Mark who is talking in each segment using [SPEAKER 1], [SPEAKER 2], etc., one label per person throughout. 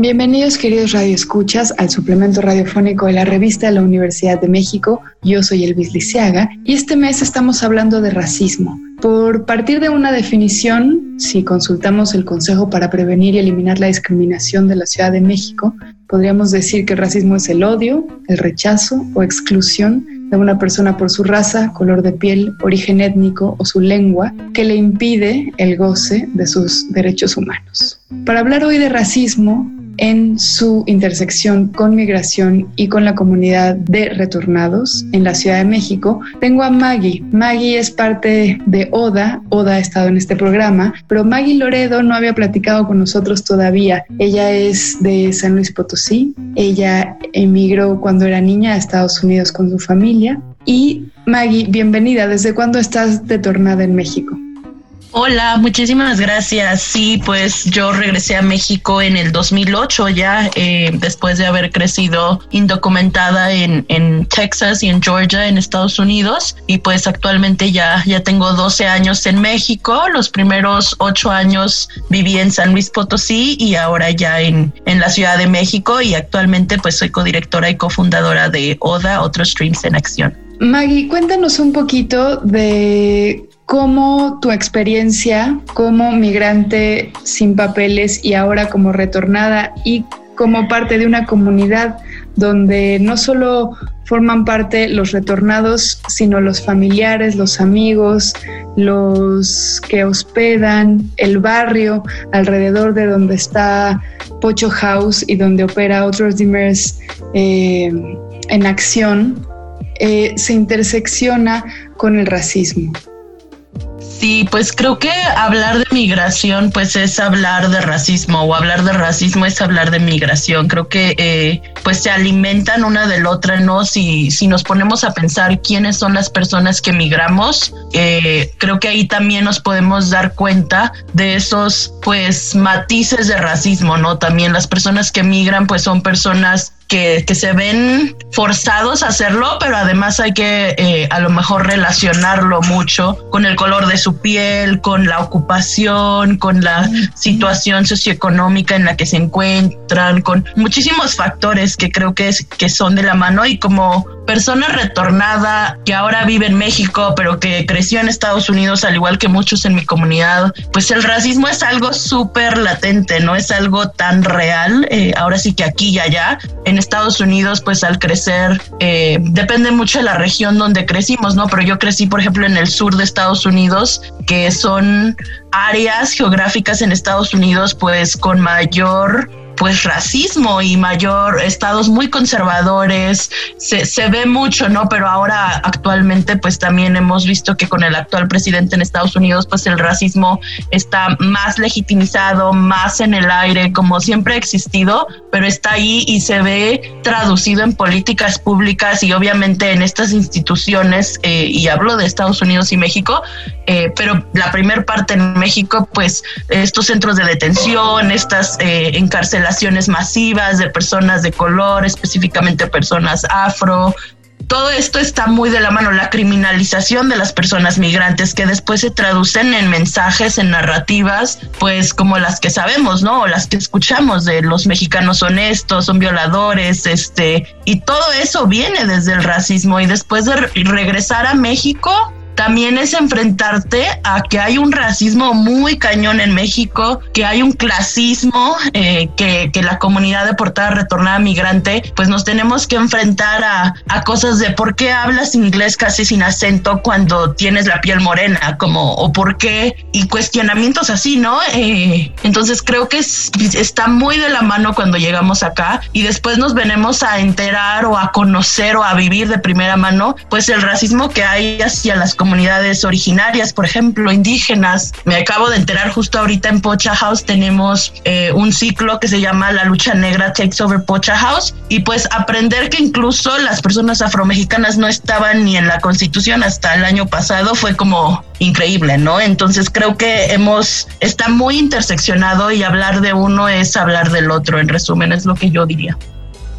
[SPEAKER 1] Bienvenidos queridos radioescuchas al suplemento radiofónico de la revista de la Universidad de México. Yo soy Elvis Liceaga y este mes estamos hablando de racismo. Por partir de una definición, si consultamos el Consejo para Prevenir y Eliminar la Discriminación de la Ciudad de México, podríamos decir que el racismo es el odio, el rechazo o exclusión de una persona por su raza, color de piel, origen étnico o su lengua que le impide el goce de sus derechos humanos. Para hablar hoy de racismo, en su intersección con migración y con la comunidad de retornados en la Ciudad de México, tengo a Maggie. Maggie es parte de ODA, ODA ha estado en este programa, pero Maggie Loredo no había platicado con nosotros todavía. Ella es de San Luis Potosí, ella emigró cuando era niña a Estados Unidos con su familia. Y Maggie, bienvenida. ¿Desde cuándo estás detornada en México?
[SPEAKER 2] Hola, muchísimas gracias. Sí, pues yo regresé a México en el 2008 ya, eh, después de haber crecido indocumentada en, en, Texas y en Georgia, en Estados Unidos. Y pues actualmente ya, ya tengo 12 años en México. Los primeros 8 años viví en San Luis Potosí y ahora ya en, en la Ciudad de México. Y actualmente pues soy codirectora y cofundadora de ODA, Otros Streams en Acción.
[SPEAKER 1] Maggie, cuéntanos un poquito de cómo tu experiencia como migrante sin papeles y ahora como retornada y como parte de una comunidad donde no solo forman parte los retornados, sino los familiares, los amigos, los que hospedan, el barrio alrededor de donde está Pocho House y donde opera otros Dimmers eh, en acción, eh, se intersecciona con el racismo.
[SPEAKER 2] Sí, pues creo que hablar de migración pues es hablar de racismo o hablar de racismo es hablar de migración. Creo que eh, pues se alimentan una de la otra, ¿no? Si, si nos ponemos a pensar quiénes son las personas que migramos, eh, creo que ahí también nos podemos dar cuenta de esos pues matices de racismo, ¿no? También las personas que migran pues son personas que, que, se ven forzados a hacerlo, pero además hay que eh, a lo mejor relacionarlo mucho con el color de su piel, con la ocupación, con la situación socioeconómica en la que se encuentran, con muchísimos factores que creo que, es, que son de la mano y como persona retornada que ahora vive en México, pero que creció en Estados Unidos, al igual que muchos en mi comunidad, pues el racismo es algo súper latente, no es algo tan real. Eh, ahora sí que aquí y allá, en Estados Unidos, pues al crecer, eh, depende mucho de la región donde crecimos, ¿no? Pero yo crecí, por ejemplo, en el sur de Estados Unidos, que son áreas geográficas en Estados Unidos, pues con mayor pues racismo y mayor estados muy conservadores. Se, se, ve mucho no pero ahora actualmente pues también hemos visto que con el actual presidente en Estados Unidos pues el racismo está más legitimizado más en el aire como siempre ha existido pero está ahí y se ve traducido en políticas públicas y obviamente en estas instituciones eh, y hablo de Estados Unidos y México eh, pero la primer parte en México pues estos centros de detención estas eh, encarcelaciones masivas de personas de color, específicamente personas afro. Todo esto está muy de la mano, la criminalización de las personas migrantes que después se traducen en mensajes, en narrativas, pues como las que sabemos, ¿no? O las que escuchamos de los mexicanos honestos, son violadores, este, y todo eso viene desde el racismo y después de regresar a México, también es enfrentarte a que hay un racismo muy cañón en México, que hay un clasismo, eh, que, que, la comunidad deportada retornada migrante, pues nos tenemos que enfrentar a, a, cosas de por qué hablas inglés casi sin acento cuando tienes la piel morena, como, o por qué, y cuestionamientos así, ¿no? Eh, entonces creo que es, está muy de la mano cuando llegamos acá y después nos venimos a enterar o a conocer o a vivir de primera mano, pues el racismo que hay hacia las comunidades comunidades originarias, por ejemplo, indígenas. Me acabo de enterar justo ahorita en Pocha House tenemos eh, un ciclo que se llama La lucha negra takes over Pocha House y pues aprender que incluso las personas afromexicanas no estaban ni en la constitución hasta el año pasado fue como increíble, ¿no? Entonces creo que hemos, está muy interseccionado y hablar de uno es hablar del otro, en resumen, es lo que yo diría.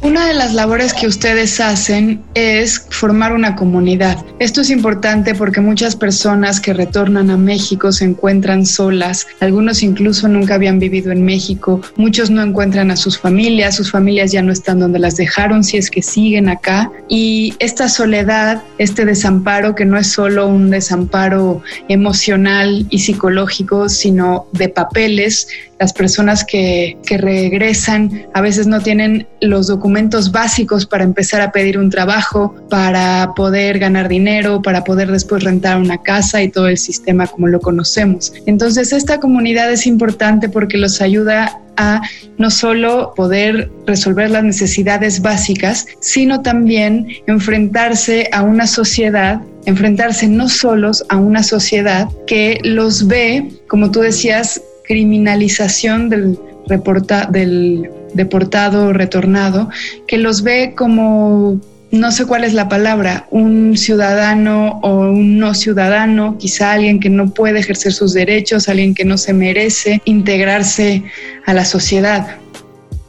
[SPEAKER 1] Una de las labores que ustedes hacen es formar una comunidad. Esto es importante porque muchas personas que retornan a México se encuentran solas, algunos incluso nunca habían vivido en México, muchos no encuentran a sus familias, sus familias ya no están donde las dejaron si es que siguen acá. Y esta soledad, este desamparo que no es solo un desamparo emocional y psicológico, sino de papeles, las personas que, que regresan a veces no tienen los documentos básicos para empezar a pedir un trabajo, para poder ganar dinero, para poder después rentar una casa y todo el sistema como lo conocemos. Entonces esta comunidad es importante porque los ayuda a no solo poder resolver las necesidades básicas, sino también enfrentarse a una sociedad, enfrentarse no solos a una sociedad que los ve, como tú decías, criminalización del reporta del deportado retornado, que los ve como, no sé cuál es la palabra, un ciudadano o un no ciudadano, quizá alguien que no puede ejercer sus derechos, alguien que no se merece integrarse a la sociedad.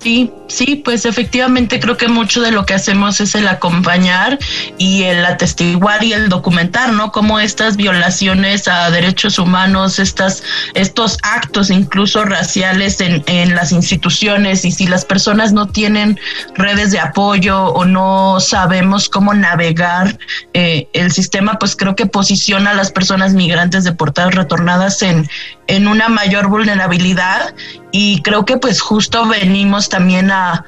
[SPEAKER 2] Sí, sí, pues efectivamente creo que mucho de lo que hacemos es el acompañar y el atestiguar y el documentar, ¿no? Cómo estas violaciones a derechos humanos, estas, estos actos incluso raciales en, en las instituciones y si las personas no tienen redes de apoyo o no sabemos cómo navegar eh, el sistema, pues creo que posiciona a las personas migrantes deportadas retornadas en, en una mayor vulnerabilidad y creo que pues justo venimos también a,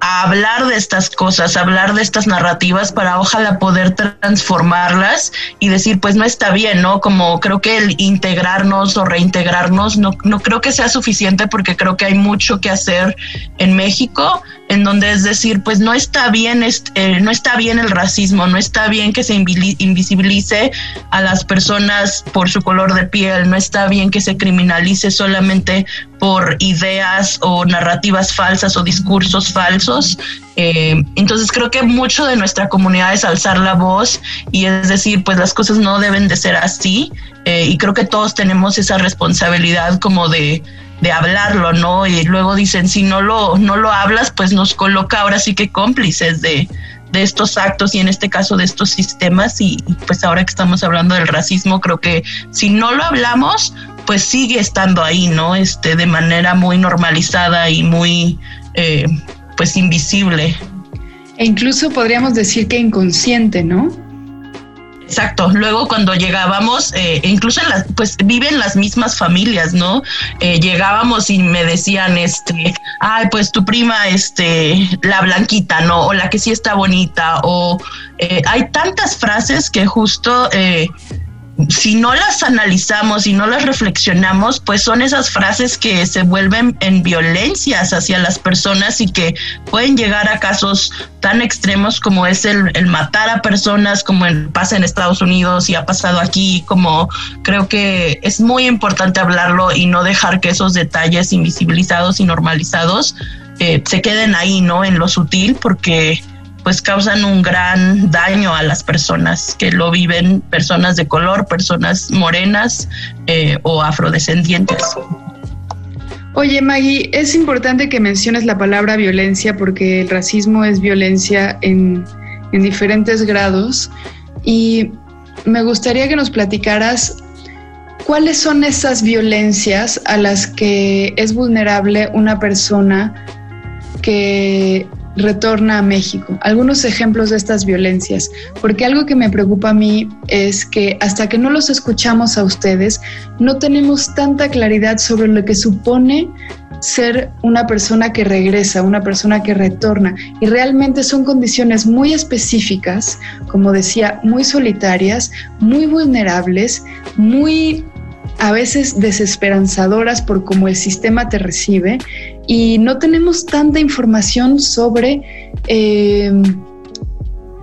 [SPEAKER 2] a hablar de estas cosas, hablar de estas narrativas para ojalá poder transformarlas y decir, pues no está bien, ¿no? Como creo que el integrarnos o reintegrarnos no, no creo que sea suficiente porque creo que hay mucho que hacer en México, en donde es decir, pues no está bien, eh, no está bien el racismo, no está bien que se invisibilice a las personas por su color de piel, no está bien que se criminalice solamente por ideas o narrativas falsas o discursos falsos. Eh, entonces creo que mucho de nuestra comunidad es alzar la voz y es decir, pues las cosas no deben de ser así eh, y creo que todos tenemos esa responsabilidad como de, de hablarlo, ¿no? Y luego dicen, si no lo, no lo hablas, pues nos coloca ahora sí que cómplices de, de estos actos y en este caso de estos sistemas y, pues ahora que estamos hablando del racismo, creo que si no lo hablamos, pues sigue estando ahí, ¿no? Este, de manera muy normalizada y muy, eh, pues, invisible.
[SPEAKER 1] E incluso podríamos decir que inconsciente, ¿no?
[SPEAKER 2] Exacto. Luego cuando llegábamos, eh, incluso en las, pues viven las mismas familias, ¿no? Eh, llegábamos y me decían, este, ay, pues tu prima, este, la blanquita, ¿no? O la que sí está bonita, o hay tantas frases que justo si no las analizamos y no las reflexionamos, pues son esas frases que se vuelven en violencias hacia las personas y que pueden llegar a casos tan extremos como es el, matar a personas, como pasa en Estados Unidos y ha pasado aquí, como creo que es muy importante hablarlo y no dejar que esos detalles invisibilizados y normalizados eh, se queden ahí, ¿no? En lo sutil, porque pues causan un gran daño a las personas que lo viven, personas de color, personas morenas eh, o afrodescendientes.
[SPEAKER 1] Oye Maggie, es importante que menciones la palabra violencia porque el racismo es violencia en, en diferentes grados y me gustaría que nos platicaras cuáles son esas violencias a las que es vulnerable una persona que retorna a México. Algunos ejemplos de estas violencias, porque algo que me preocupa a mí es que hasta que no los escuchamos a ustedes, no tenemos tanta claridad sobre lo que supone ser una persona que regresa, una persona que retorna. Y realmente son condiciones muy específicas, como decía, muy solitarias, muy vulnerables, muy a veces desesperanzadoras por cómo el sistema te recibe y no tenemos tanta información sobre eh,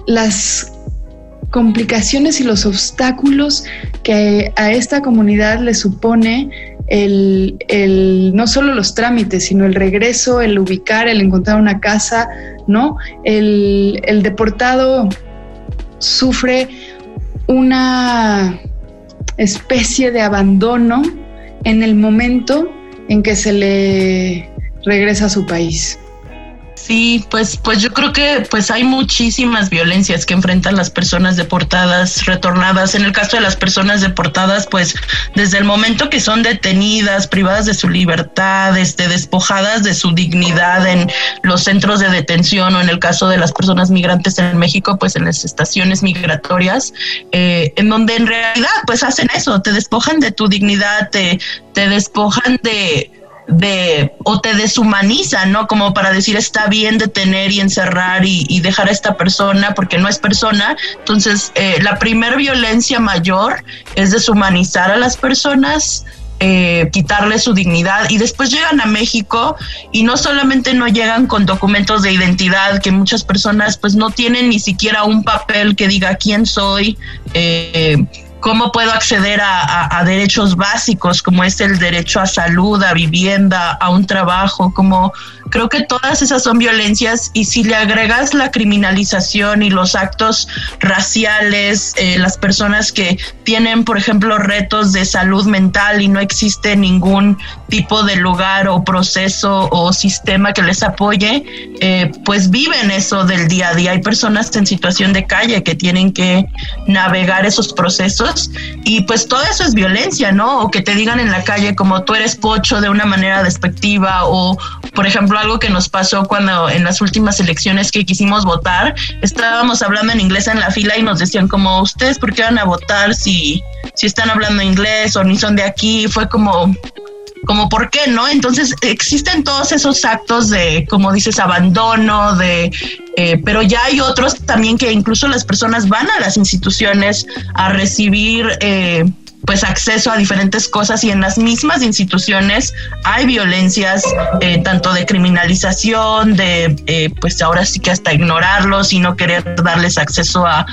[SPEAKER 1] las complicaciones y los obstáculos que a esta comunidad le supone el, no solo los trámites, sino el regreso, el ubicar, el encontrar una casa, ¿no? El, el deportado sufre una especie de abandono en el momento en que se le regresa a su país.
[SPEAKER 2] Sí, pues, pues yo creo que pues hay muchísimas violencias que enfrentan las personas deportadas, retornadas. En el caso de las personas deportadas, pues desde el momento que son detenidas, privadas de su libertad, este, despojadas de su dignidad en los centros de detención o en el caso de las personas migrantes en México, pues en las estaciones migratorias, eh, en donde en realidad pues hacen eso, te despojan de tu dignidad, te, te despojan de de o te deshumaniza, ¿no? Como para decir está bien detener y encerrar y, dejar a esta persona porque no es persona. Entonces, eh, la primera violencia mayor es deshumanizar a las personas, eh, quitarle su dignidad y después llegan a México y no solamente no llegan con documentos de identidad que muchas personas pues no tienen ni siquiera un papel que diga quién soy. Eh, cómo puedo acceder a, derechos básicos como es el derecho a salud, a vivienda, a un trabajo, como creo que todas esas son violencias y si le agregas la criminalización y los actos raciales, eh, las personas que tienen, por ejemplo, retos de salud mental y no existe ningún tipo de lugar o proceso o sistema que les apoye, eh, pues viven eso del día a día. Hay personas en situación de calle que tienen que navegar esos procesos y pues todo eso es violencia, ¿no? O que te digan en la calle como tú eres pocho de una manera despectiva o, por ejemplo, algo que nos pasó cuando en las últimas elecciones que quisimos votar, estábamos hablando en inglés en la fila y nos decían como, ¿ustedes por qué van a votar si, si están hablando inglés o ni son de aquí? Fue como, como por qué, ¿no? Entonces existen todos esos actos de, como dices, abandono, de, eh, pero ya hay otros también que incluso las personas van a las instituciones a recibir eh, pues acceso a diferentes cosas y en las mismas instituciones hay violencias eh, tanto de criminalización, de eh, pues ahora sí que hasta ignorarlos y no querer darles acceso a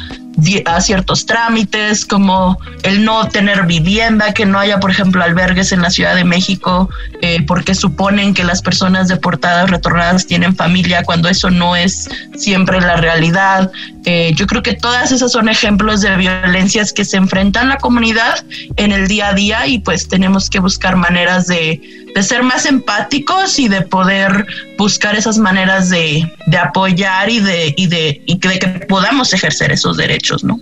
[SPEAKER 2] a ciertos trámites, como el no tener vivienda, que no haya, por ejemplo, albergues en la Ciudad de México, eh, porque suponen que las personas deportadas, retornadas tienen familia, cuando eso no es siempre la realidad. Eh, yo creo que todas esas son ejemplos de violencias que se enfrentan la comunidad en el día a día y pues tenemos que buscar maneras de, de ser más empáticos y de poder buscar esas maneras de, de apoyar y de, y de, y de que podamos ejercer esos derechos. ¿no?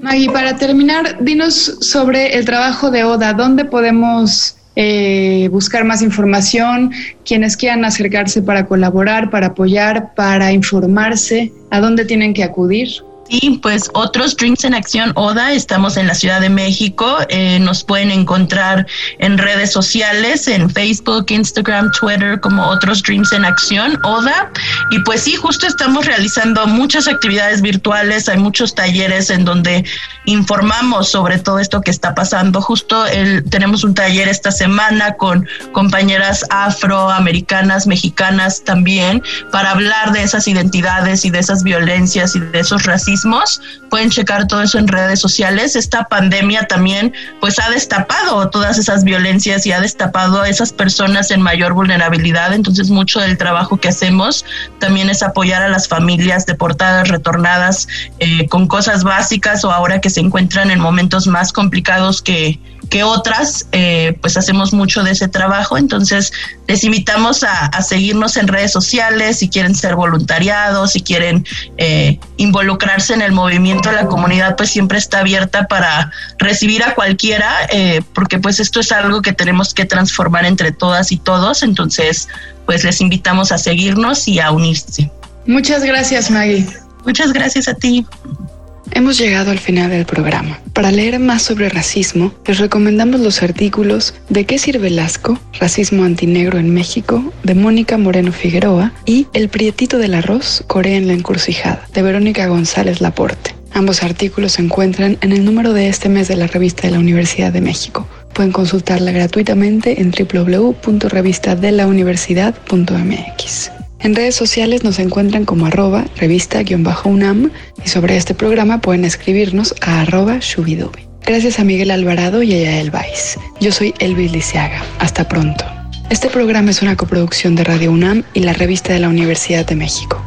[SPEAKER 1] Maggie, para terminar, dinos sobre el trabajo de ODA, ¿dónde podemos eh, buscar más información? Quienes quieran acercarse para colaborar, para apoyar, para informarse, ¿a dónde tienen que acudir?
[SPEAKER 2] Sí, pues otros Dreams en Acción ODA, estamos en la Ciudad de México, eh, nos pueden encontrar en redes sociales, en Facebook, Instagram, Twitter, como otros Dreams en Acción ODA. Y pues sí, justo estamos realizando muchas actividades virtuales, hay muchos talleres en donde informamos sobre todo esto que está pasando. Justo el, tenemos un taller esta semana con compañeras afroamericanas, mexicanas también, para hablar de esas identidades y de esas violencias y de esos racismos Pueden checar todo eso en redes sociales. Esta pandemia también pues ha destapado todas esas violencias y ha destapado a esas personas en mayor vulnerabilidad. Entonces mucho del trabajo que hacemos también es apoyar a las familias deportadas, retornadas eh, con cosas básicas o ahora que se encuentran en momentos más complicados que, que otras, eh, pues hacemos mucho de ese trabajo. Entonces, les invitamos a, seguirnos en redes sociales si quieren ser voluntariados, si quieren eh, involucrarse en el movimiento la comunidad, pues siempre está abierta para recibir a cualquiera, eh, porque pues esto es algo que tenemos que transformar entre todas y todos. Entonces, pues les invitamos a seguirnos y a unirse.
[SPEAKER 1] Muchas gracias, Maggie.
[SPEAKER 2] Muchas gracias a ti.
[SPEAKER 1] Hemos llegado al final del programa. Para leer más sobre racismo, les recomendamos los artículos de ¿Qué sirve el asco? Racismo antinegro en México, de Mónica Moreno Figueroa, y El prietito del arroz, Corea en la encrucijada, de Verónica González Laporte. Ambos artículos se encuentran en el número de este mes de la revista de la Universidad de México. Pueden consultarla gratuitamente en www.revistadelauniversidad.mx. En redes sociales nos encuentran como arroba revista-unam y sobre este programa pueden escribirnos a arroba shubidubi. Gracias a Miguel Alvarado y a Yael Weiss. Yo soy Elvis Lisiaga. Hasta pronto. Este programa es una coproducción de Radio UNAM y la revista de la Universidad de México.